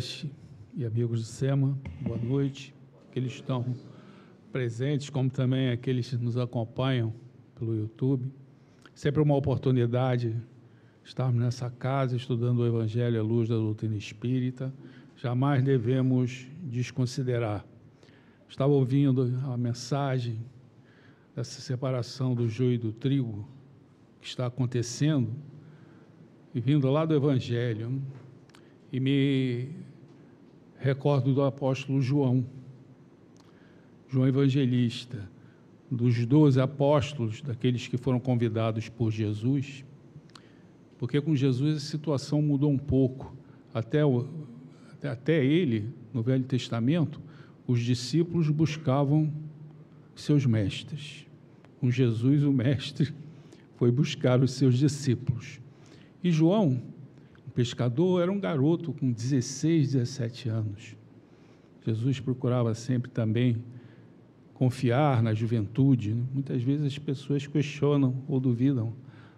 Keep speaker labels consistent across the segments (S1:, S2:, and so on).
S1: amigas e amigos do SEMA, boa noite. Aqueles que estão presentes, como também aqueles que nos acompanham pelo YouTube. Sempre uma oportunidade estarmos nessa casa estudando o Evangelho à luz da doutrina espírita. Jamais devemos desconsiderar. Estava ouvindo a mensagem dessa separação do joio e do trigo que está acontecendo e vindo lá do Evangelho e me recordo do apóstolo João, João Evangelista, dos doze apóstolos, daqueles que foram convidados por Jesus, porque com Jesus a situação mudou um pouco. Até, o, até ele, no Velho Testamento, os discípulos buscavam seus mestres. Com Jesus, o mestre foi buscar os seus discípulos. E João, pescador, era um garoto com 16, 17 anos. Jesus procurava sempre também confiar na juventude. Né? Muitas vezes as pessoas questionam ou duvidam,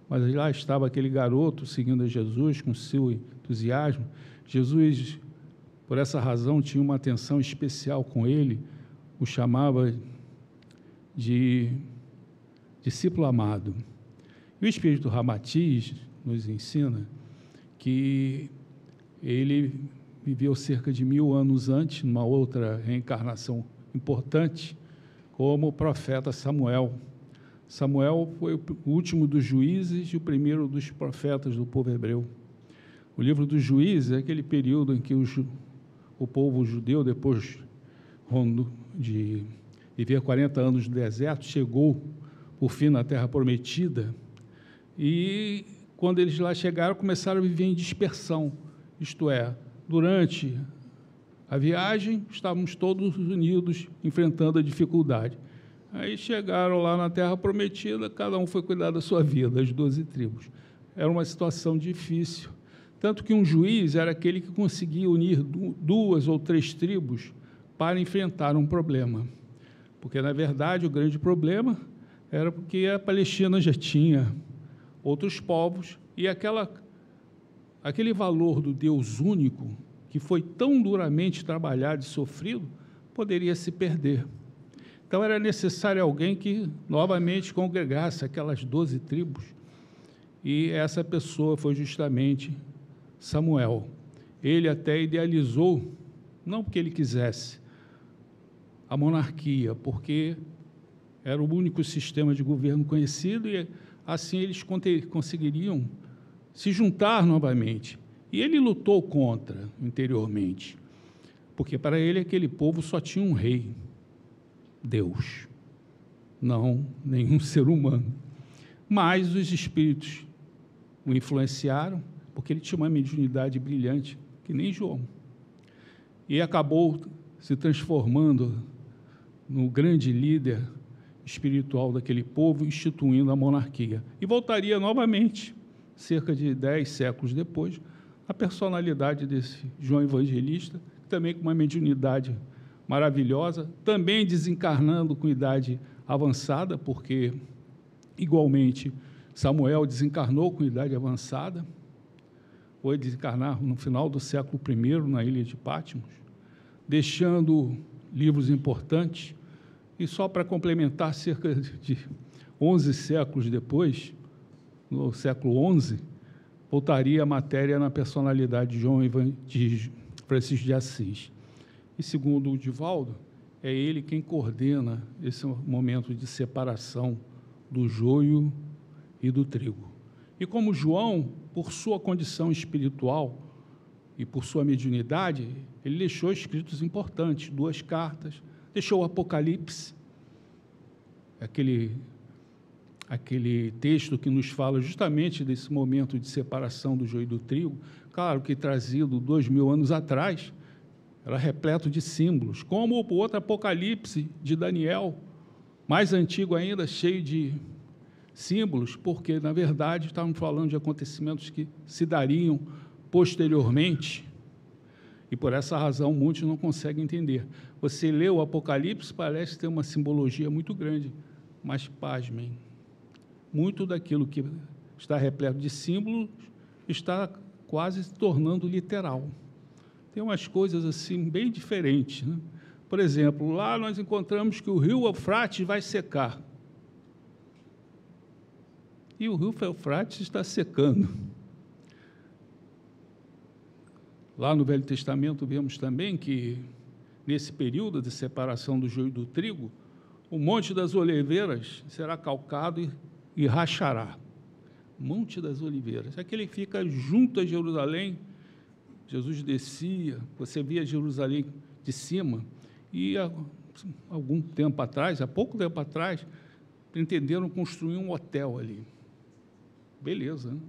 S1: mas lá estava aquele garoto seguindo Jesus com seu entusiasmo. Jesus, por essa razão, tinha uma atenção especial com ele, o chamava de discípulo amado. E o Espírito Ramatiz nos ensina que ele viveu cerca de mil anos antes, numa outra reencarnação importante, como profeta Samuel. Samuel foi o último dos juízes e o primeiro dos profetas do povo hebreu. O livro dos juízes é aquele período em que o, o povo judeu, depois de viver 40 anos no deserto, chegou por fim na terra prometida e quando eles lá chegaram, começaram a viver em dispersão, isto é, durante a viagem, estávamos todos unidos, enfrentando a dificuldade. Aí chegaram lá na Terra Prometida, cada um foi cuidar da sua vida, as doze tribos. Era uma situação difícil. Tanto que um juiz era aquele que conseguia unir duas ou três tribos para enfrentar um problema. Porque, na verdade, o grande problema era porque a Palestina já tinha outros povos, e aquela, aquele valor do Deus único, que foi tão duramente trabalhado e sofrido, poderia se perder. Então era necessário alguém que novamente congregasse aquelas doze tribos, e essa pessoa foi justamente Samuel. Ele até idealizou, não porque ele quisesse, a monarquia, porque era o único sistema de governo conhecido e assim eles conseguiriam se juntar novamente. E ele lutou contra interiormente, porque para ele aquele povo só tinha um rei, Deus, não nenhum ser humano. Mas os espíritos o influenciaram, porque ele tinha uma mediunidade brilhante, que nem João. E acabou se transformando no grande líder espiritual daquele povo, instituindo a monarquia. E voltaria novamente, cerca de dez séculos depois, a personalidade desse João Evangelista, também com uma mediunidade maravilhosa, também desencarnando com idade avançada, porque, igualmente, Samuel desencarnou com idade avançada, foi desencarnar no final do século I, na ilha de Patmos, deixando livros importantes, e só para complementar, cerca de 11 séculos depois, no século XI, voltaria a matéria na personalidade de João de Francisco de Assis. E segundo o Divaldo, é ele quem coordena esse momento de separação do joio e do trigo. E como João, por sua condição espiritual e por sua mediunidade, ele deixou escritos importantes, duas cartas, deixou o Apocalipse, aquele, aquele texto que nos fala justamente desse momento de separação do joio e do trigo, claro que trazido dois mil anos atrás, era repleto de símbolos, como o outro Apocalipse de Daniel, mais antigo ainda, cheio de símbolos, porque, na verdade, estávamos falando de acontecimentos que se dariam posteriormente, e por essa razão muitos não conseguem entender. Você lê o Apocalipse, parece ter uma simbologia muito grande, mas pasmem, muito daquilo que está repleto de símbolos está quase se tornando literal. tem umas coisas assim bem diferentes. Né? Por exemplo, lá nós encontramos que o rio Eufrates vai secar. E o rio Eufrates está secando. Lá no Velho Testamento vemos também que, nesse período de separação do joio e do trigo, o Monte das Oliveiras será calcado e, rachará. Monte das Oliveiras. Aquele que fica junto a Jerusalém. Jesus descia, você via Jerusalém de cima, e há algum tempo atrás, há pouco tempo atrás, entenderam construir um hotel ali. Beleza, né?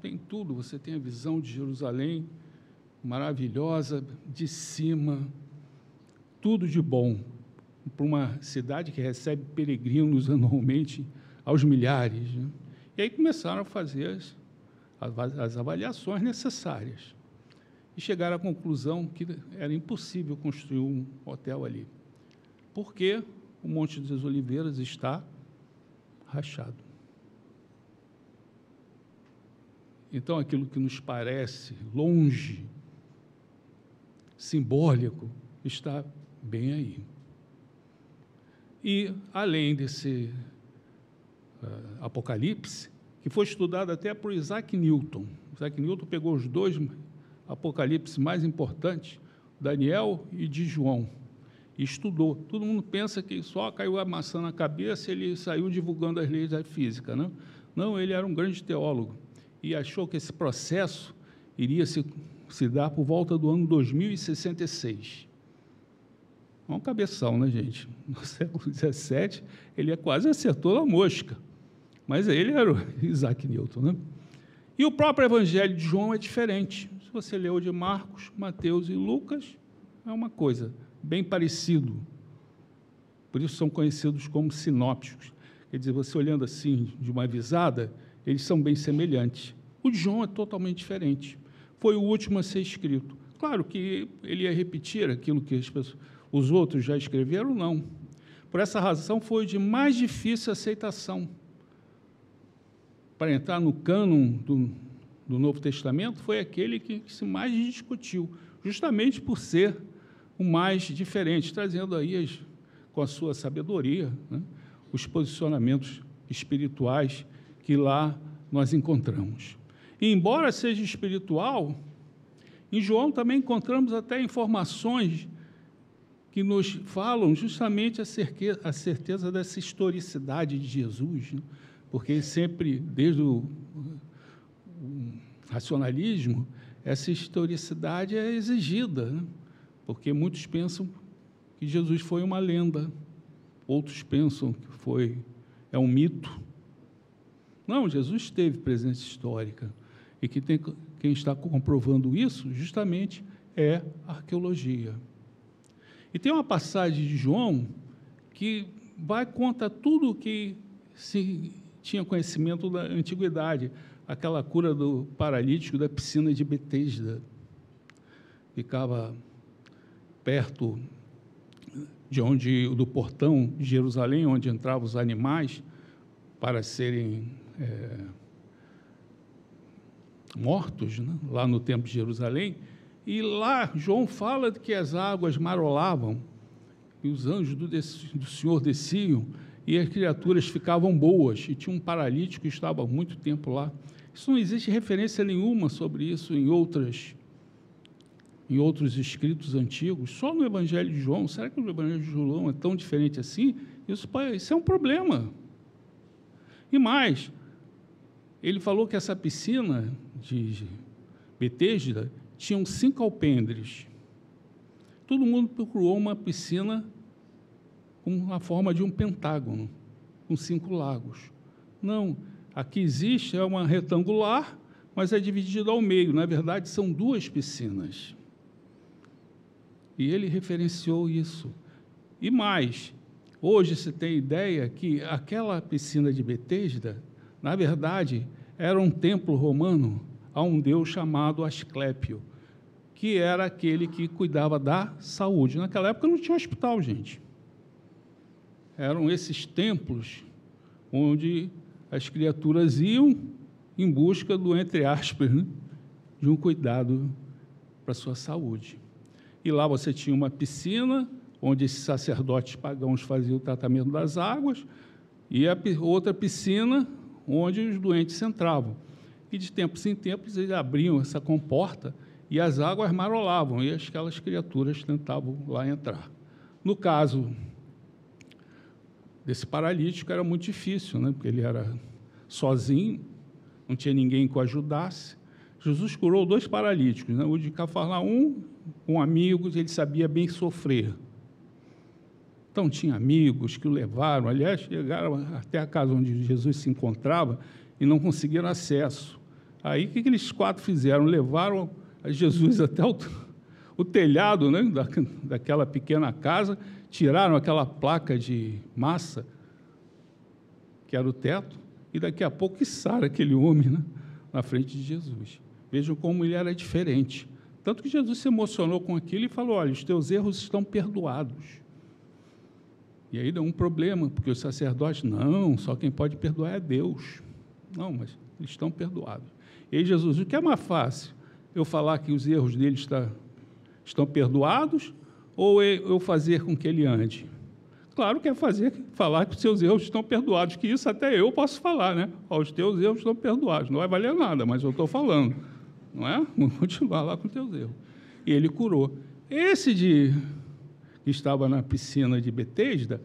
S1: tem tudo, você tem a visão de Jerusalém maravilhosa, de cima, tudo de bom, para uma cidade que recebe peregrinos anualmente aos milhares. Né? E aí começaram a fazer as, as avaliações necessárias e chegaram à conclusão que era impossível construir um hotel ali, porque o Monte das Oliveiras está rachado. Então, aquilo que nos parece longe, simbólico, está bem aí. E, além desse uh, Apocalipse, que foi estudado até por Isaac Newton. Isaac Newton pegou os dois Apocalipse mais importantes, Daniel e de João, e estudou. Todo mundo pensa que só caiu a maçã na cabeça e ele saiu divulgando as leis da física. Não, não ele era um grande teólogo e achou que esse processo iria se, se dar por volta do ano 2066. É um cabeção, né, gente? No século XVII, ele é quase acertou a mosca. Mas ele era o Isaac Newton, né? E o próprio Evangelho de João é diferente. Se você leu de Marcos, Mateus e Lucas, é uma coisa bem parecido. Por isso são conhecidos como sinópticos. Quer dizer, você olhando assim de uma visada, eles são bem semelhantes. O de João é totalmente diferente. Foi o último a ser escrito. Claro que ele ia repetir aquilo que pessoas, os outros já escreveram, não. Por essa razão, foi de mais difícil aceitação para entrar no cânon do, do Novo Testamento foi aquele que, que, se mais discutiu, justamente por ser o mais diferente, trazendo aí as, com a sua sabedoria né, os posicionamentos espirituais que lá nós encontramos. E, embora seja espiritual, em João também encontramos até informações que nos falam justamente a certeza, dessa historicidade de Jesus. Né? porque sempre, desde o, o racionalismo, essa historicidade é exigida, né? porque muitos pensam que Jesus foi uma lenda, outros pensam que foi é um mito. Não, Jesus teve presença histórica e que tem, quem está comprovando isso justamente é a arqueologia. E tem uma passagem de João que vai contra tudo o que se tinha conhecimento da antiguidade, aquela cura do paralítico da piscina de Betesda. Ficava perto de onde do portão de Jerusalém, onde entravam os animais para serem é, mortos, né? lá no templo de Jerusalém. E lá João fala que as águas marolavam e os anjos do, do Senhor desciam e as criaturas ficavam boas, e tinha um paralítico que estava há muito tempo lá. Isso não existe referência nenhuma sobre isso em outras em outros escritos antigos, só no Evangelho de João. Será que o Evangelho de João é tão diferente assim? Isso, isso é um problema. E mais, ele falou que essa piscina de Betesda tinha cinco alpendres. Todo mundo procurou uma piscina com a forma de um pentágono, com cinco lagos. Não, aqui existe é uma retangular, mas é dividida ao meio. Na verdade, são duas piscinas. E ele referenciou isso. E mais, hoje se tem ideia que aquela piscina de Betesda, na verdade, era um templo romano a um deus chamado Asclépio, que era aquele que cuidava da saúde. Naquela época não tinha hospital, gente eram esses templos onde as criaturas iam em busca do, entre aspas, né, de um cuidado para a sua saúde. E lá você tinha uma piscina, onde esses sacerdotes pagãos faziam o tratamento das águas, e a outra piscina, onde os doentes entravam. E de tempos em tempos eles abriam essa comporta e as águas marolavam, e aquelas criaturas tentavam lá entrar. No caso desse paralítico, era muito difícil, né? porque ele era sozinho, não tinha ninguém que o ajudasse. Jesus curou dois paralíticos, né? o de Cafarnaum, com amigos, ele sabia bem sofrer. Então, tinha amigos que o levaram, aliás, chegaram até a casa onde Jesus se encontrava e não conseguiram acesso. Aí, o que aqueles quatro fizeram? Levaram Jesus até o, o telhado né, da, daquela pequena casa, tiraram aquela placa de massa, que era o teto, e daqui a pouco içaram aquele homem né, na frente de Jesus. Vejam como ele era diferente. Tanto que Jesus se emocionou com aquilo e falou: Olha, os teus erros estão perdoados. E aí deu um problema, porque os sacerdotes, não, só quem pode perdoar é Deus. Não, mas eles estão perdoados. E aí Jesus, o que é mais fácil? Eu falar que os erros dele está, estão perdoados ou eu fazer com que ele ande? Claro que é fazer, falar que os seus erros estão perdoados, que isso até eu posso falar, né? Os teus erros estão perdoados. Não vai valer nada, mas eu estou falando. Não é? Vamos continuar lá com os teus erros. E ele curou. Esse de estava na piscina de Betesda,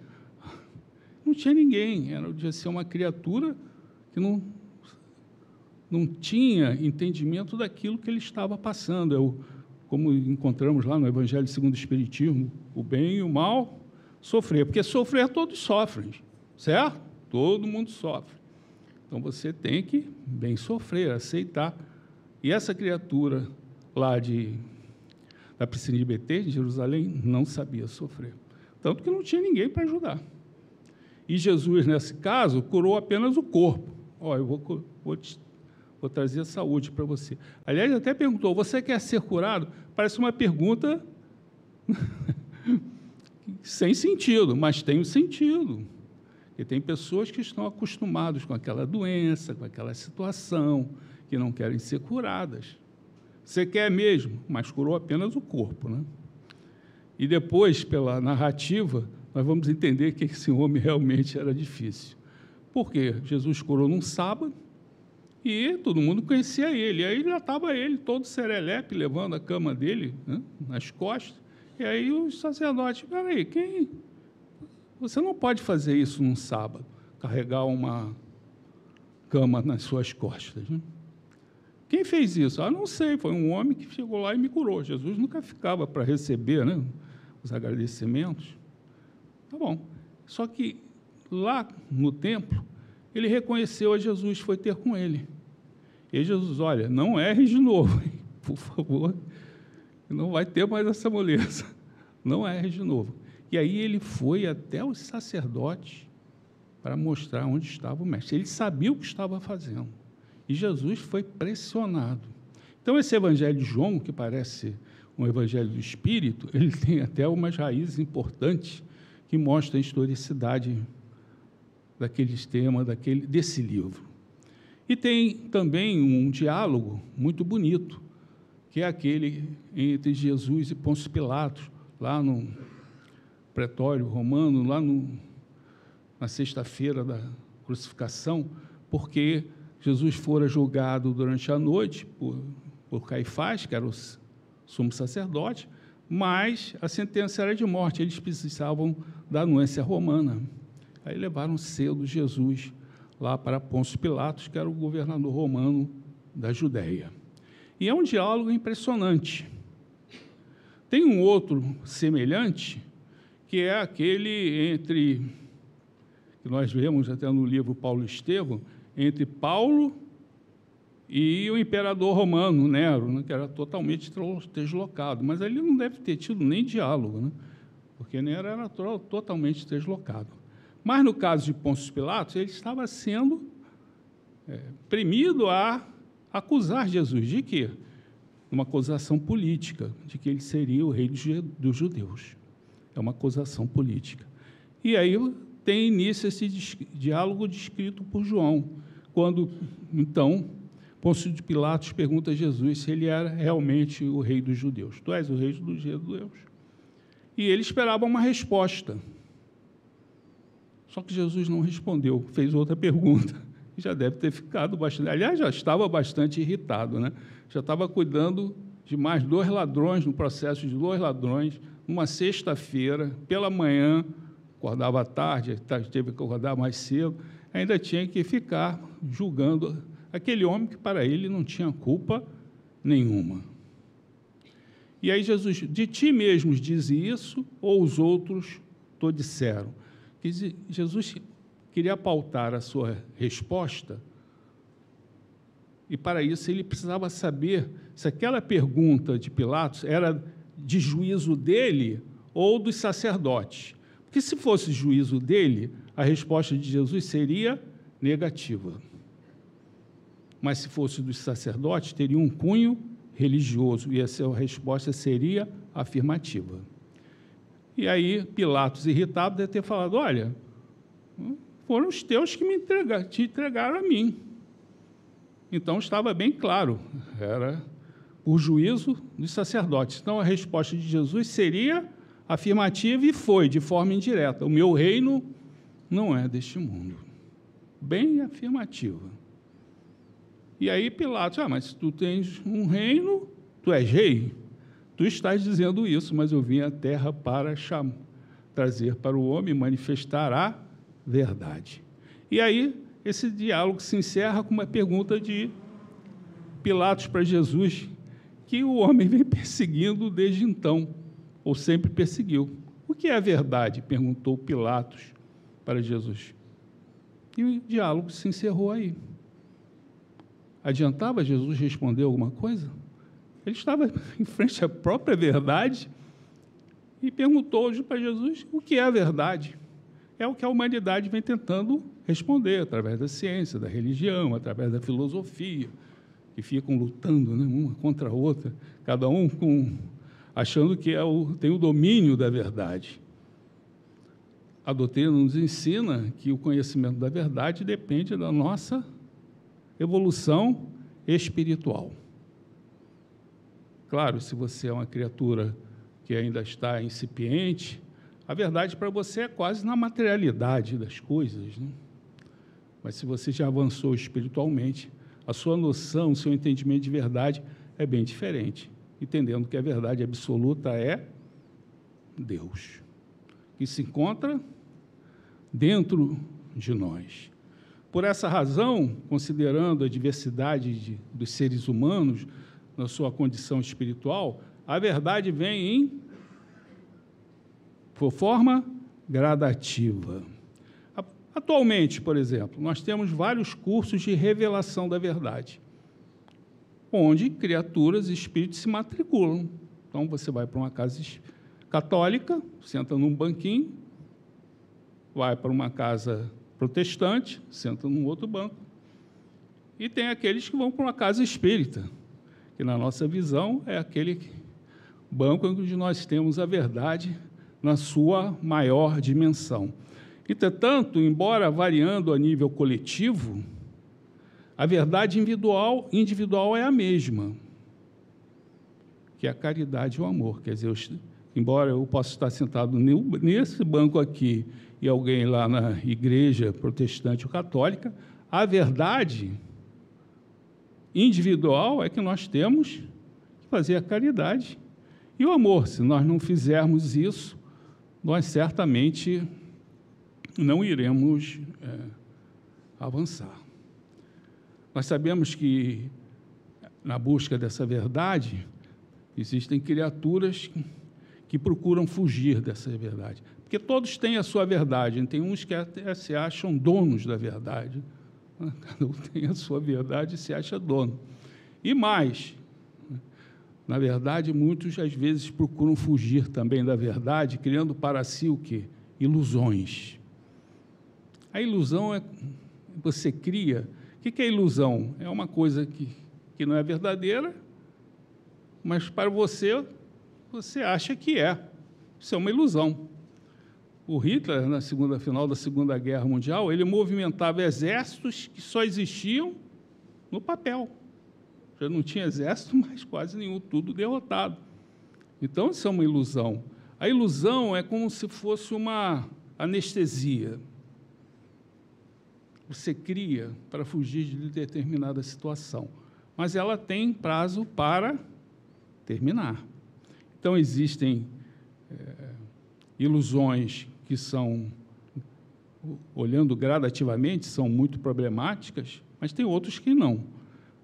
S1: não tinha ninguém, era de ser uma criatura que não, não tinha entendimento daquilo que ele estava passando. Eu, como encontramos lá no Evangelho segundo o Espiritismo, o bem e o mal, sofrer, porque sofrer todos sofrem, certo? Todo mundo sofre. Então você tem que bem sofrer, aceitar. E essa criatura lá de da piscina de de Jerusalém, não sabia sofrer. Tanto que não tinha ninguém para ajudar. E Jesus, nesse caso, curou apenas o corpo. Ó, oh, eu vou, vou, te, vou trazer saúde para você. Aliás, até perguntou: você quer ser curado? Parece uma pergunta sem sentido, mas tem um sentido. Porque tem pessoas que estão acostumadas com aquela doença, com aquela situação, que não querem ser curadas. Você quer mesmo, mas curou apenas o corpo. Né? E depois, pela narrativa, nós vamos entender que esse homem realmente era difícil. Por quê? Jesus curou num sábado e todo mundo conhecia ele. E aí já estava ele, todo serelepe, levando a cama dele né, nas costas. E aí os sacerdotes, peraí, quem. Você não pode fazer isso num sábado, carregar uma cama nas suas costas. Né? Quem fez isso? Ah, não sei, foi um homem que chegou lá e me curou. Jesus nunca ficava para receber né, os agradecimentos. Tá bom. Só que lá no templo, ele reconheceu a Jesus, foi ter com ele. E Jesus, olha, não erre de novo, hein? por favor, não vai ter mais essa moleza. Não erre de novo. E aí ele foi até os sacerdotes para mostrar onde estava o mestre. Ele sabia o que estava fazendo. E Jesus foi pressionado. Então, esse evangelho de João, que parece um evangelho do Espírito, ele tem até umas raízes importantes que mostram a historicidade daqueles temas, daquele, desse livro. E tem também um diálogo muito bonito, que é aquele entre Jesus e Pôncio Pilatos, lá no pretório romano, lá no, na sexta-feira da crucificação, porque Jesus fora julgado durante a noite por, por Caifás, que era o sumo sacerdote, mas a sentença era de morte, eles precisavam da anuência romana. Aí levaram cedo Jesus lá para Pôncio Pilatos, que era o governador romano da Judéia. E é um diálogo impressionante. Tem um outro semelhante, que é aquele entre, que nós vemos até no livro Paulo Estevão, entre Paulo e o imperador romano, Nero, né, que era totalmente deslocado. Mas ele não deve ter tido nem diálogo, né, porque Nero era totalmente deslocado. Mas no caso de Pôncio Pilatos, ele estava sendo é, premido a acusar Jesus de quê? Uma acusação política, de que ele seria o rei dos judeus. É uma acusação política. E aí tem início esse diálogo descrito por João, quando, então, Pôncio de Pilatos pergunta a Jesus se ele era realmente o rei dos judeus. Tu és o rei dos judeus? E ele esperava uma resposta. Só que Jesus não respondeu, fez outra pergunta. Já deve ter ficado bastante. Aliás, já estava bastante irritado, né? Já estava cuidando de mais dois ladrões, no processo de dois ladrões, numa sexta-feira, pela manhã, acordava tarde, teve que acordar mais cedo, ainda tinha que ficar julgando aquele homem que para ele não tinha culpa nenhuma. E aí Jesus, de ti mesmos diz isso, ou os outros te disseram? Jesus queria pautar a sua resposta, e para isso ele precisava saber se aquela pergunta de Pilatos era de juízo dele ou dos sacerdotes. Porque se fosse juízo dele, a resposta de Jesus seria negativa. Mas se fosse dos sacerdotes, teria um cunho religioso e a sua resposta seria afirmativa. E aí Pilatos, irritado, deve ter falado: Olha, foram os teus que me te entregaram a mim. Então estava bem claro, era o juízo dos sacerdotes. Então a resposta de Jesus seria afirmativa e foi de forma indireta. O meu reino não é deste mundo. Bem afirmativa. E aí Pilatos, ah, mas tu tens um reino, tu és rei. Tu estás dizendo isso, mas eu vim à terra para chamar, trazer para o homem manifestar a verdade. E aí esse diálogo se encerra com uma pergunta de Pilatos para Jesus, que o homem vem perseguindo desde então, ou sempre perseguiu. O que é a verdade? perguntou Pilatos para Jesus. E o diálogo se encerrou aí. Adiantava Jesus responder alguma coisa? Ele estava em frente à própria verdade e perguntou hoje para Jesus o que é a verdade. É o que a humanidade vem tentando responder através da ciência, da religião, através da filosofia, que ficam lutando né, uma contra a outra, cada um com, achando que é o, tem o domínio da verdade. A doutrina nos ensina que o conhecimento da verdade depende da nossa evolução espiritual. Claro, se você é uma criatura que ainda está incipiente, a verdade para você é quase na materialidade das coisas. Né? Mas se você já avançou espiritualmente, a sua noção, o seu entendimento de verdade é bem diferente, entendendo que a verdade absoluta é Deus, que se encontra dentro de nós. Por essa razão, considerando a diversidade de, dos seres humanos na sua condição espiritual, a verdade vem em forma gradativa. Atualmente, por exemplo, nós temos vários cursos de revelação da verdade, onde criaturas e espíritos se matriculam. Então, você vai para uma casa católica, senta num banquinho, vai para uma casa protestante, senta num outro banco. E tem aqueles que vão para uma casa espírita, que na nossa visão é aquele banco onde nós temos a verdade na sua maior dimensão. Entretanto, embora variando a nível coletivo, a verdade individual, individual é a mesma, que é a caridade e o amor. Quer dizer, eu, embora eu possa estar sentado nesse banco aqui e alguém lá na igreja protestante ou católica, a verdade individual é que nós temos que fazer a caridade e o amor. Se nós não fizermos isso, nós certamente não iremos é, avançar. Nós sabemos que, na busca dessa verdade, existem criaturas que procuram fugir dessa verdade. Porque todos têm a sua verdade, tem uns que até se acham donos da verdade. Cada um tem a sua verdade e se acha dono. E mais, na verdade, muitos às vezes procuram fugir também da verdade, criando para si o quê? Ilusões. A ilusão é você cria. O que é ilusão? É uma coisa que, que não é verdadeira, mas para você, você acha que é. Isso é uma ilusão. O Hitler, na segunda final da Segunda Guerra Mundial, ele movimentava exércitos que só existiam no papel. Já não tinha exército, mas quase nenhum, tudo derrotado. Então, isso é uma ilusão. A ilusão é como se fosse uma anestesia. Você cria para fugir de determinada situação, mas ela tem prazo para terminar. Então, existem é, ilusões que são, olhando gradativamente, são muito problemáticas, mas tem outros que não.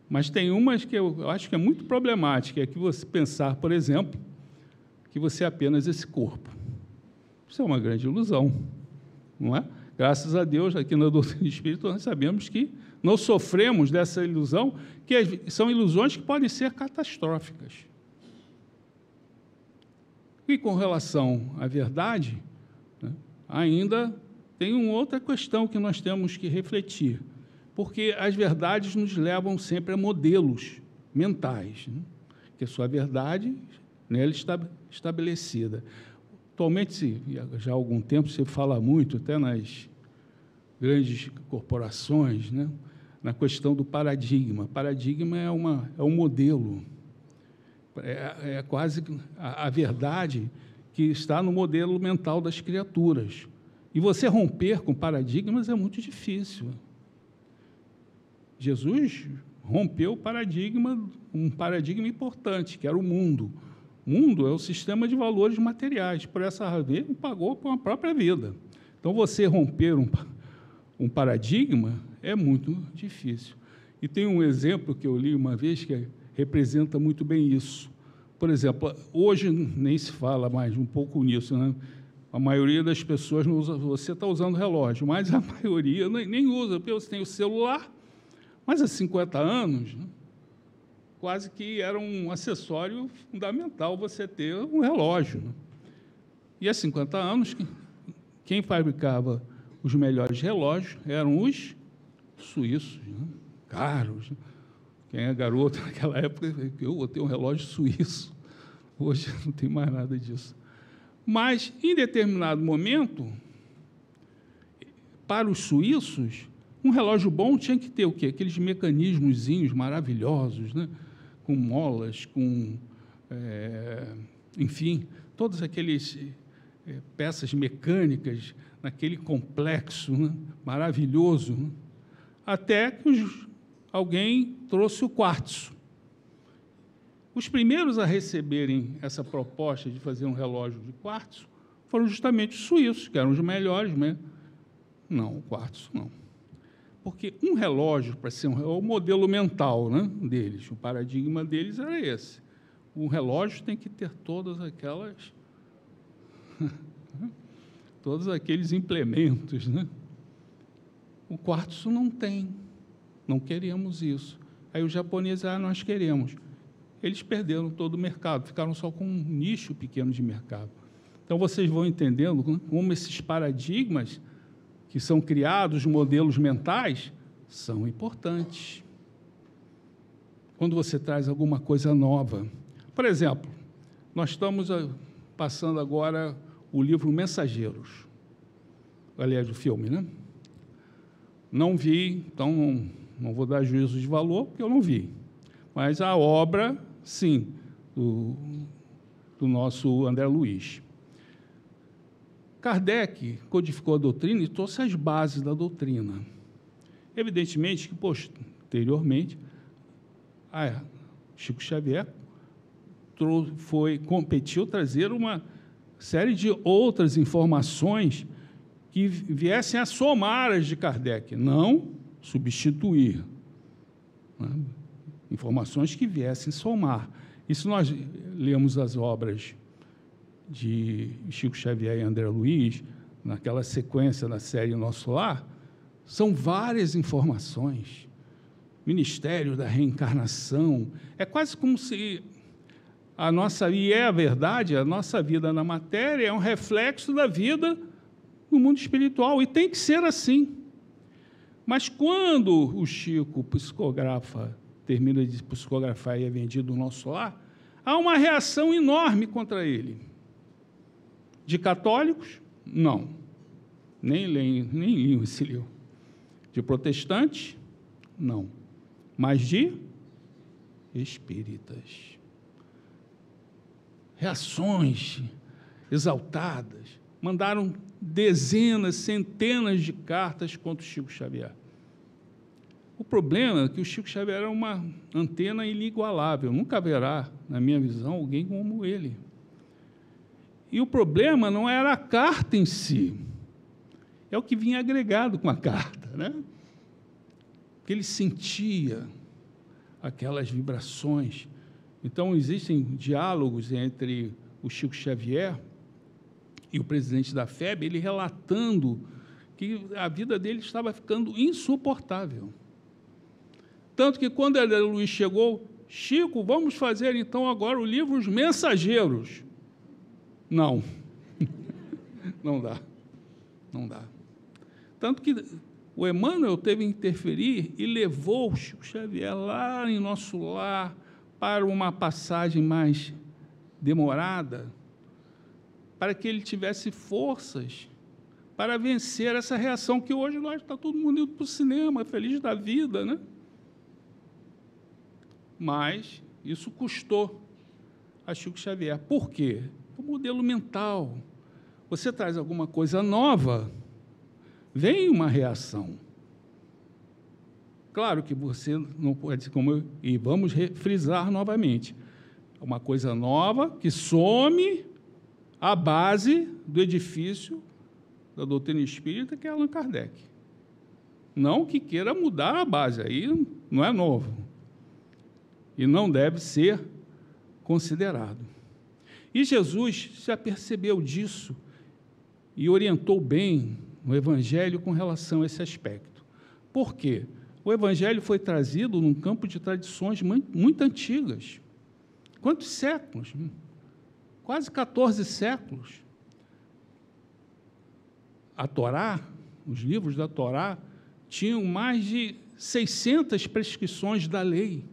S1: Mas tem umas que eu acho que é muito problemática, é que você pensar, por exemplo, que você é apenas esse corpo. Isso é uma grande ilusão, não é? Graças a Deus, aqui na doutrina espírita, nós sabemos que não sofremos dessa ilusão, que são ilusões que podem ser catastróficas. E com relação à verdade, né, ainda tem uma outra questão que nós temos que refletir, porque as verdades nos levam sempre a modelos mentais, né, que a sua verdade nela está estabelecida. Atualmente, já há algum tempo, se fala muito, até nas grandes corporações, né, na questão do paradigma. Paradigma é, uma, é um modelo, é, é quase a, a verdade que está no modelo mental das criaturas. E você romper com paradigmas é muito difícil. Jesus rompeu o paradigma, um paradigma importante, que era o mundo mundo é o sistema de valores materiais. Por essa razão, pagou com a própria vida. Então, você romper um, um paradigma é muito difícil. E tem um exemplo que eu li uma vez que representa muito bem isso. Por exemplo, hoje nem se fala mais um pouco nisso, né? A maioria das pessoas não usa, você está usando relógio, mas a maioria nem usa, porque você tem o celular. Mas há 50 anos, né? Quase que era um acessório fundamental você ter um relógio. Né? E há 50 anos, quem fabricava os melhores relógios eram os suíços, né? caros. Né? Quem é garoto naquela época, eu vou ter um relógio suíço. Hoje não tem mais nada disso. Mas, em determinado momento, para os suíços, um relógio bom tinha que ter o quê? Aqueles mecanismos maravilhosos, né? Com molas, com, é, enfim, todas aquelas é, peças mecânicas naquele complexo né, maravilhoso, né, até que os, alguém trouxe o quartzo. Os primeiros a receberem essa proposta de fazer um relógio de quartzo foram justamente os suíços, que eram os melhores, né? Não, o quartzo não. Porque um relógio, para ser um, é o modelo mental né, deles, o paradigma deles era esse. Um relógio tem que ter todas aquelas. todos aqueles implementos. Né? O quartzo não tem. Não queremos isso. Aí os japoneses, ah, nós queremos. Eles perderam todo o mercado, ficaram só com um nicho pequeno de mercado. Então vocês vão entendendo como esses paradigmas que são criados modelos mentais são importantes. Quando você traz alguma coisa nova. Por exemplo, nós estamos ah, passando agora o livro Mensageiros. Aliás, o filme, né? Não vi, então não, não vou dar juízo de valor, porque eu não vi. Mas a obra, sim, do, do nosso André Luiz. Kardec codificou a doutrina e trouxe as bases da doutrina. Evidentemente que, posteriormente, Chico Xavier foi, competiu trazer uma série de outras informações que viessem a somar as de Kardec, não substituir. Né? Informações que viessem somar. Se nós lemos as obras de Chico Xavier e André Luiz, naquela sequência da série Nosso Lar, são várias informações. Ministério da reencarnação. É quase como se a nossa, e é a verdade, a nossa vida na matéria é um reflexo da vida no mundo espiritual, e tem que ser assim. Mas quando o Chico psicografa, termina de psicografar e é vendido no nosso lar, há uma reação enorme contra ele. De católicos? Não. Nem leem, nem liam esse livro. De protestantes? Não. Mas de espíritas. Reações exaltadas. Mandaram dezenas, centenas de cartas contra o Chico Xavier. O problema é que o Chico Xavier era uma antena inigualável. Nunca haverá, na minha visão, alguém como ele. E o problema não era a carta em si, é o que vinha agregado com a carta, né? Que ele sentia aquelas vibrações. Então existem diálogos entre o Chico Xavier e o presidente da FEB, ele relatando que a vida dele estava ficando insuportável. Tanto que quando André Luiz chegou, Chico, vamos fazer então agora o livro Os Mensageiros. Não. Não dá. Não dá. Tanto que o Emmanuel teve que interferir e levou o Chico Xavier lá em nosso lar para uma passagem mais demorada, para que ele tivesse forças para vencer essa reação que hoje nós está todo mundo indo para o cinema, feliz da vida, né? Mas isso custou a Chico Xavier. Por quê? O modelo mental. Você traz alguma coisa nova, vem uma reação. Claro que você não pode, como eu, e vamos frisar novamente, uma coisa nova que some a base do edifício da doutrina espírita, que é Allan Kardec. Não que queira mudar a base, aí não é novo. E não deve ser considerado. E Jesus se apercebeu disso e orientou bem o Evangelho com relação a esse aspecto. Por quê? O Evangelho foi trazido num campo de tradições muito, antigas. Quantos séculos? Quase 14 séculos. A Torá, os livros da Torá, tinham mais de 600 prescrições da lei.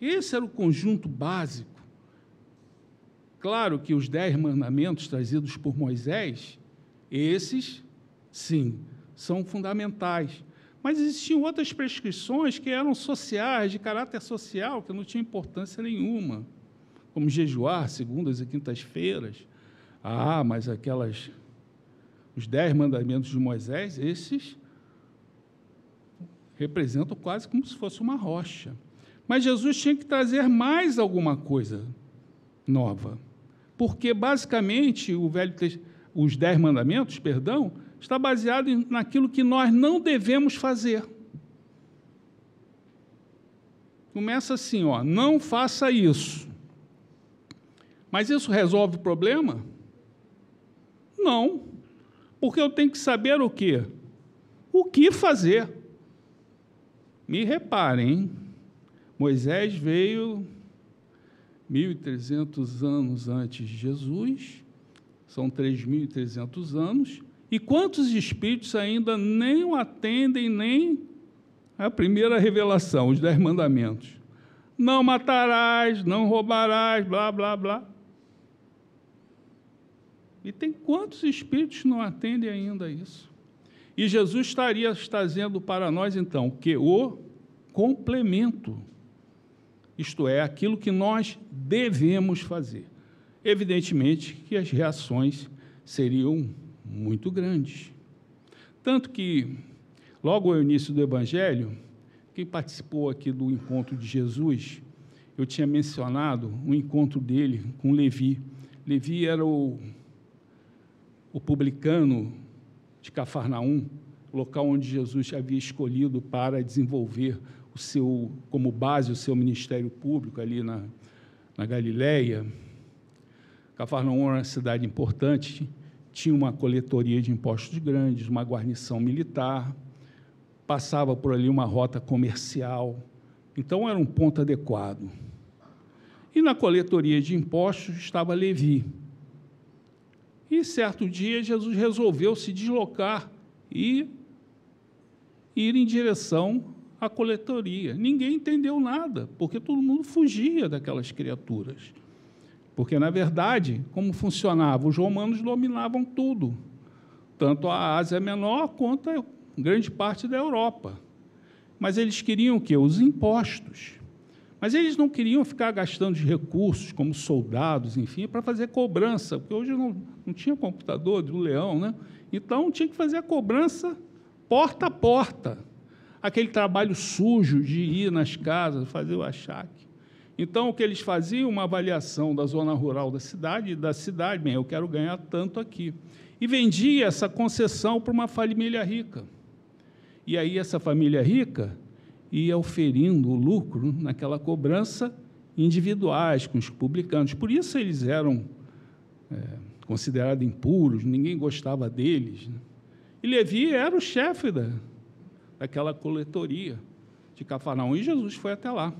S1: Esse era o conjunto básico Claro que os dez mandamentos trazidos por Moisés, esses, sim, são fundamentais. Mas existiam outras prescrições que eram sociais, de caráter social, que não tinham importância nenhuma, como jejuar segundas e quintas-feiras. Ah, mas aquelas, os dez mandamentos de Moisés, esses representam quase como se fosse uma rocha. Mas Jesus tinha que trazer mais alguma coisa nova porque basicamente o velho os dez mandamentos, perdão, está baseado naquilo que nós não devemos fazer. Começa assim, ó, não faça isso. Mas isso resolve o problema? Não. Porque eu tenho que saber o quê? O que fazer. Me reparem, hein? Moisés veio 1.300 anos antes de Jesus, são 3.300 anos, e quantos espíritos ainda nem atendem, nem a primeira revelação, os dez mandamentos? Não matarás, não roubarás, blá, blá, blá. E tem quantos espíritos não atendem ainda isso? E Jesus estaria trazendo para nós, então, que o complemento isto é, aquilo que nós devemos fazer. Evidentemente que as reações seriam muito grandes. Tanto que, logo ao início do Evangelho, quem participou aqui do encontro de Jesus, eu tinha mencionado o encontro dele com Levi. Levi era o, o publicano de Cafarnaum, local onde Jesus havia escolhido para desenvolver o seu, como base o seu ministério público ali na, na Galileia. Cafarnaum era uma cidade importante, tinha uma coletoria de impostos grandes, uma guarnição militar, passava por ali uma rota comercial, então era um ponto adequado. E na coletoria de impostos estava Levi. E certo dia Jesus resolveu se deslocar e ir em direção a coletoria. Ninguém entendeu nada, porque todo mundo fugia daquelas criaturas. Porque, na verdade, como funcionava? Os romanos dominavam tudo, tanto a Ásia Menor quanto a grande parte da Europa. Mas eles queriam o quê? Os impostos. Mas eles não queriam ficar gastando de recursos, como soldados, enfim, para fazer cobrança, porque hoje não, não tinha computador do leão, né? Então tinha que fazer a cobrança porta a porta. Aquele trabalho sujo de ir nas casas, fazer o achaque. Então, o que eles faziam? Uma avaliação da zona rural da cidade, da cidade, bem, eu quero ganhar tanto aqui. E vendia essa concessão para uma família rica. E aí, essa família rica ia oferindo o lucro naquela cobrança individuais com os publicanos. Por isso eles eram é, considerados impuros, ninguém gostava deles. Né? E Levi era o chefe da, daquela coletoria de Cafarnaum, e Jesus foi até lá.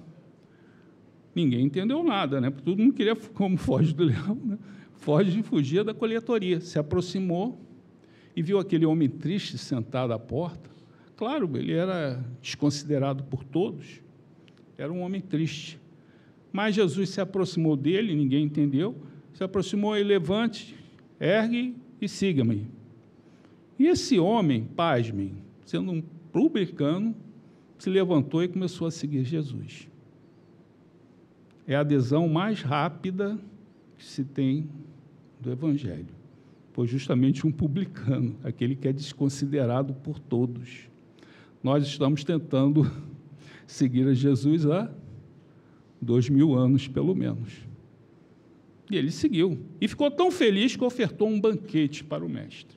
S1: Ninguém entendeu nada, né? Todo mundo queria, como foge do leão, né? foge e fugia da coletoria. Se aproximou e viu aquele homem triste sentado à porta. Claro, ele era desconsiderado por todos, era um homem triste. Mas Jesus se aproximou dele, ninguém entendeu, se aproximou e levante, ergue e siga-me. E esse homem, pasmem, sendo um publicano, se levantou e começou a seguir Jesus é a adesão mais rápida que se tem do Evangelho. Pois justamente um publicano, aquele que é desconsiderado por todos. Nós estamos tentando seguir a Jesus há dois mil anos, pelo menos. E ele seguiu. E ficou tão feliz que ofertou um banquete para o mestre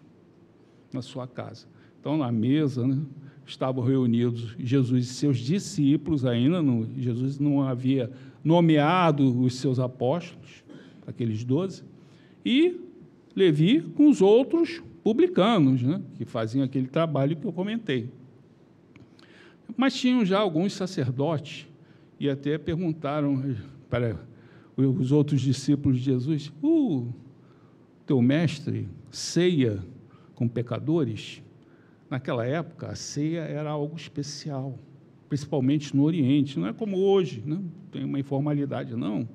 S1: na sua casa. Então, na mesa, né, estavam reunidos Jesus e seus discípulos, ainda não, Jesus não havia nomeado os seus apóstolos, aqueles doze, e Levi com os outros publicanos, né, que faziam aquele trabalho que eu comentei. Mas tinham já alguns sacerdotes, e até perguntaram para os outros discípulos de Jesus: O teu mestre ceia com pecadores? Naquela época, a ceia era algo especial principalmente no Oriente. Não é como hoje, não né? tem uma informalidade, não.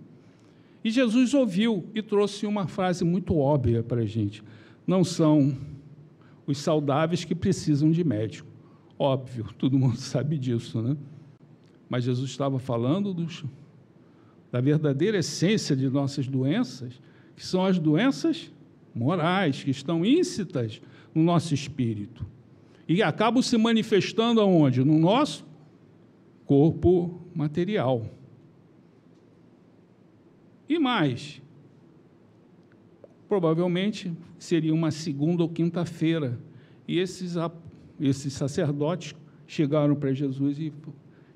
S1: E Jesus ouviu e trouxe uma frase muito óbvia para a gente: não são os saudáveis que precisam de médico. Óbvio, todo mundo sabe disso, né? Mas Jesus estava falando dos, da verdadeira essência de nossas doenças, que são as doenças morais, que estão íncitas no nosso espírito. E acabam se manifestando aonde? No nosso corpo material. E mais, provavelmente seria uma segunda ou quinta-feira, e esses, esses sacerdotes chegaram para Jesus e,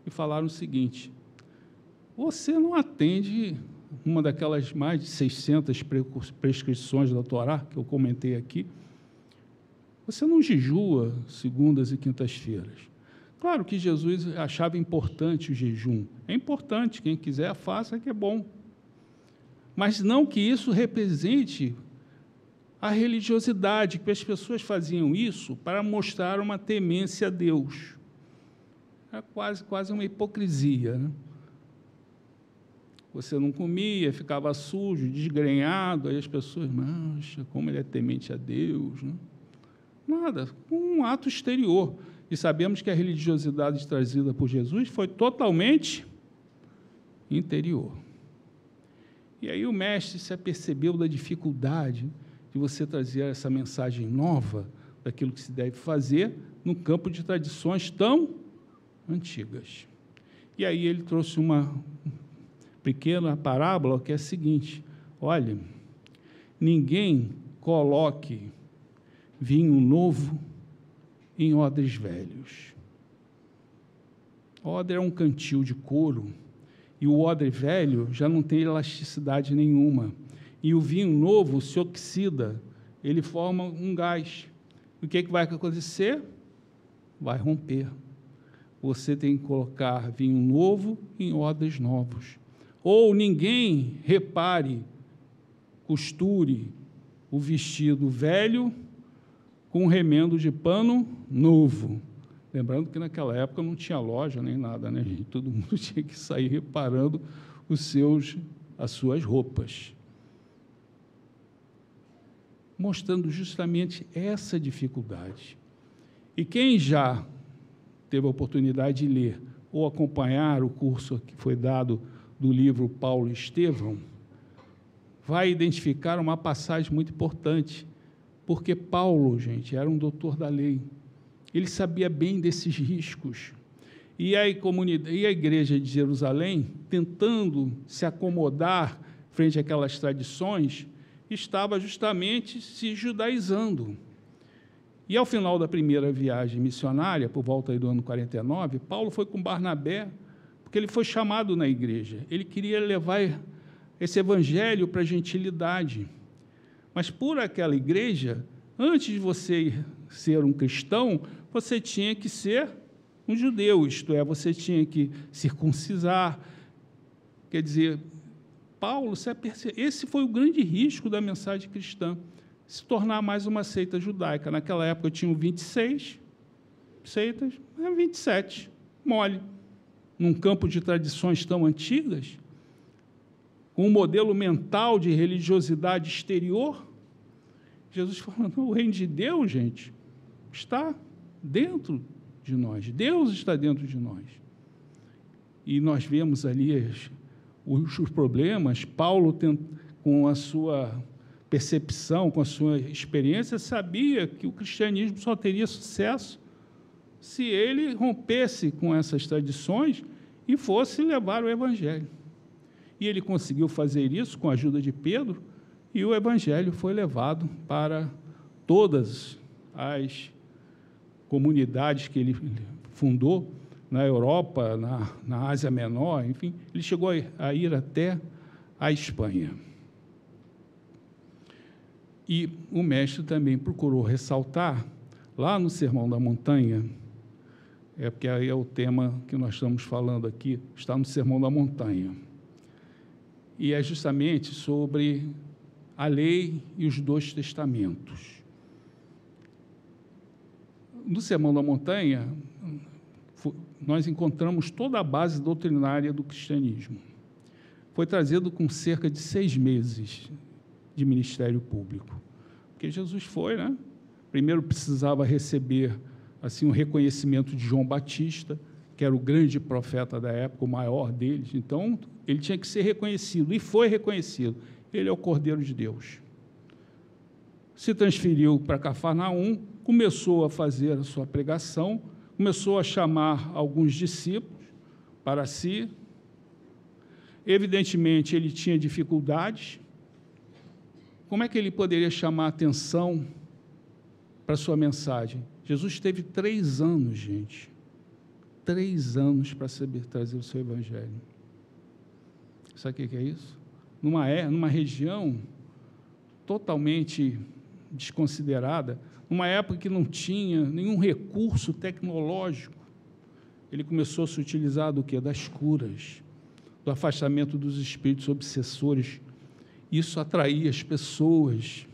S1: e falaram o seguinte: Você não atende uma daquelas mais de 600 prescrições da Torá que eu comentei aqui. Você não jejua segundas e quintas-feiras. Claro que Jesus achava importante o jejum. É importante, quem quiser faça, que é bom. Mas não que isso represente a religiosidade, que as pessoas faziam isso para mostrar uma temência a Deus. É quase, quase uma hipocrisia. Né? Você não comia, ficava sujo, desgrenhado, aí as pessoas, mancha, como ele é temente a Deus. Né? Nada, um ato exterior. E sabemos que a religiosidade trazida por Jesus foi totalmente interior. E aí o mestre se apercebeu da dificuldade de você trazer essa mensagem nova daquilo que se deve fazer no campo de tradições tão antigas. E aí ele trouxe uma pequena parábola que é a seguinte: olha, ninguém coloque vinho novo em odres velhos. Odre é um cantil de couro, e o odre velho já não tem elasticidade nenhuma. E o vinho novo se oxida, ele forma um gás. O que, é que vai acontecer? Vai romper. Você tem que colocar vinho novo em odres novos. Ou ninguém repare, costure o vestido velho com um remendo de pano novo. Lembrando que naquela época não tinha loja nem nada, né? Todo mundo tinha que sair reparando os seus, as suas roupas. Mostrando justamente essa dificuldade. E quem já teve a oportunidade de ler ou acompanhar o curso que foi dado do livro Paulo Estevão, vai identificar uma passagem muito importante, porque Paulo, gente, era um doutor da lei. Ele sabia bem desses riscos. E a, e a igreja de Jerusalém, tentando se acomodar frente àquelas tradições, estava justamente se judaizando. E ao final da primeira viagem missionária, por volta do ano 49, Paulo foi com Barnabé, porque ele foi chamado na igreja. Ele queria levar esse evangelho para a gentilidade. Mas por aquela igreja, antes de você ser um cristão, você tinha que ser um judeu, isto é, você tinha que circuncisar. Quer dizer, Paulo, esse foi o grande risco da mensagem cristã se tornar mais uma seita judaica. Naquela época tinham 26 seitas, é 27, mole. Num campo de tradições tão antigas, com um modelo mental de religiosidade exterior, Jesus falando, o reino de Deus, gente, está dentro de nós. Deus está dentro de nós. E nós vemos ali os, os problemas, Paulo tem, com a sua percepção, com a sua experiência, sabia que o cristianismo só teria sucesso se ele rompesse com essas tradições e fosse levar o evangelho. E ele conseguiu fazer isso com a ajuda de Pedro, e o evangelho foi levado para todas as comunidades que ele fundou na Europa, na, na Ásia Menor, enfim, ele chegou a ir até a Espanha. E o mestre também procurou ressaltar, lá no Sermão da Montanha, é porque aí é o tema que nós estamos falando aqui, está no Sermão da Montanha. E é justamente sobre a lei e os dois testamentos. No Sermão da Montanha, nós encontramos toda a base doutrinária do cristianismo. Foi trazido com cerca de seis meses de ministério público. Porque Jesus foi, né? Primeiro precisava receber assim um reconhecimento de João Batista, que era o grande profeta da época, o maior deles. Então, ele tinha que ser reconhecido e foi reconhecido. Ele é o Cordeiro de Deus. Se transferiu para Cafarnaum, começou a fazer a sua pregação, começou a chamar alguns discípulos para si. Evidentemente, ele tinha dificuldades, como é que ele poderia chamar atenção para a sua mensagem? Jesus teve três anos, gente. Três anos para saber trazer o seu evangelho. Sabe o que é isso? Numa, é, numa região totalmente desconsiderada, numa época que não tinha nenhum recurso tecnológico, ele começou a se utilizar do que? Das curas, do afastamento dos espíritos obsessores isso atraía as pessoas.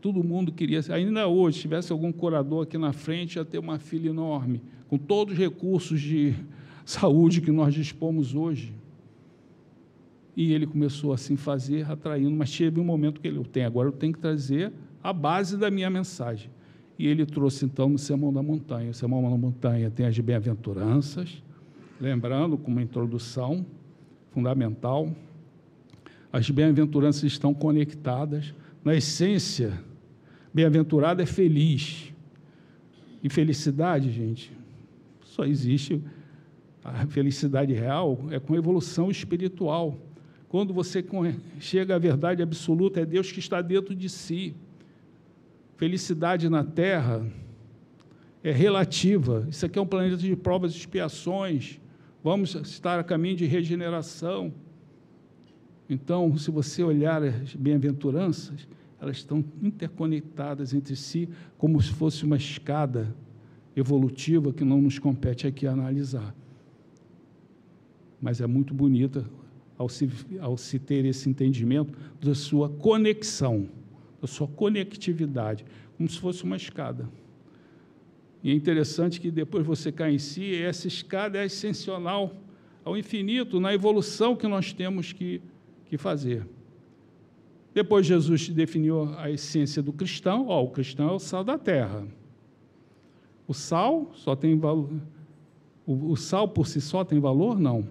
S1: Todo mundo queria, ainda hoje, se tivesse algum curador aqui na frente, ia ter uma fila enorme, com todos os recursos de saúde que nós dispomos hoje. E ele começou assim a fazer, atraindo, mas teve um momento que ele, eu tenho, agora eu tenho que trazer a base da minha mensagem. E ele trouxe então no Sermão da Montanha. O Sermão da Montanha tem as bem-aventuranças, lembrando como introdução fundamental, as bem-aventuranças estão conectadas. Na essência, bem-aventurado é feliz. E felicidade, gente, só existe. A felicidade real é com evolução espiritual. Quando você chega à verdade absoluta, é Deus que está dentro de si. Felicidade na terra é relativa. Isso aqui é um planeta de provas e expiações. Vamos estar a caminho de regeneração. Então, se você olhar as bem-aventuranças, elas estão interconectadas entre si, como se fosse uma escada evolutiva que não nos compete aqui analisar. Mas é muito bonita ao se, ao se ter esse entendimento da sua conexão, da sua conectividade, como se fosse uma escada. E é interessante que depois você cai em si, essa escada é essencial ao infinito, na evolução que nós temos que que fazer. Depois Jesus definiu a essência do cristão. O cristão é o sal da terra. O sal só tem valor. O, o sal por si só tem valor? Não.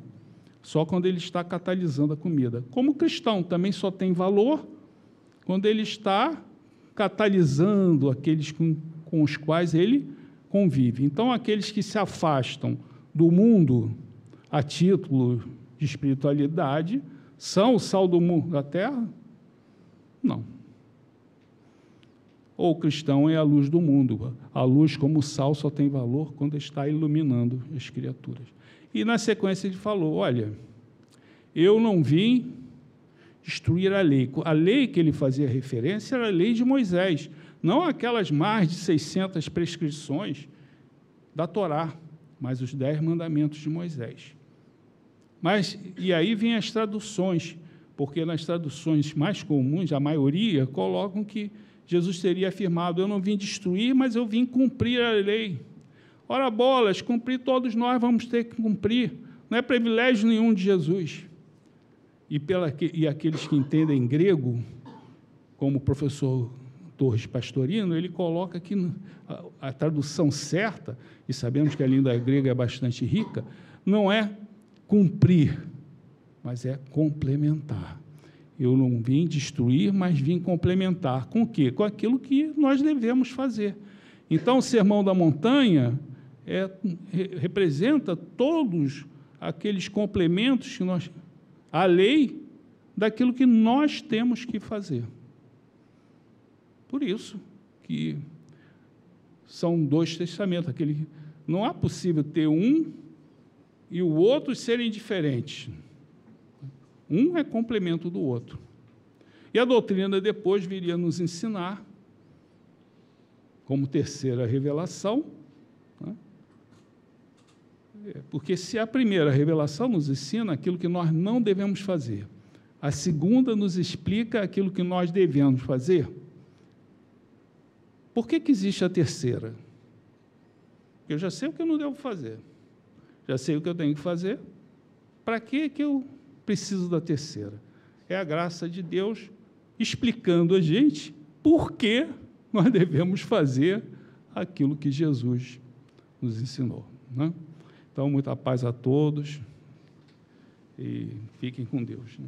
S1: Só quando ele está catalisando a comida. Como cristão, também só tem valor quando ele está catalisando aqueles com, com os quais ele convive. Então, aqueles que se afastam do mundo a título de espiritualidade são o sal do mundo da terra? Não. Ou o cristão é a luz do mundo. A luz, como sal, só tem valor quando está iluminando as criaturas. E na sequência ele falou: Olha, eu não vim destruir a lei. A lei que ele fazia referência era a lei de Moisés, não aquelas mais de 600 prescrições da Torá, mas os dez mandamentos de Moisés. Mas, e aí vem as traduções, porque nas traduções mais comuns, a maioria, colocam que Jesus teria afirmado: Eu não vim destruir, mas eu vim cumprir a lei. Ora, bolas, cumprir todos nós vamos ter que cumprir. Não é privilégio nenhum de Jesus. E, pela, e aqueles que entendem grego, como o professor Torres Pastorino, ele coloca que a, a tradução certa, e sabemos que a língua grega é bastante rica, não é cumprir, mas é complementar. Eu não vim destruir, mas vim complementar. Com o quê? Com aquilo que nós devemos fazer. Então, o Sermão da Montanha é, representa todos aqueles complementos que nós. a lei daquilo que nós temos que fazer. Por isso que são dois testamentos. Aquele, não é possível ter um e o outro serem diferentes. Um é complemento do outro. E a doutrina depois viria nos ensinar, como terceira revelação, né? É, porque se a primeira revelação nos ensina aquilo que nós não devemos fazer, a segunda nos explica aquilo que nós devemos fazer, por que, que existe a terceira? Eu já sei o que eu não devo fazer, já sei o que eu tenho que fazer, para que, que eu preciso da terceira? É a graça de Deus explicando a gente por que nós devemos fazer aquilo que Jesus nos ensinou. Né? Então, muita paz a todos e fiquem com Deus. Né?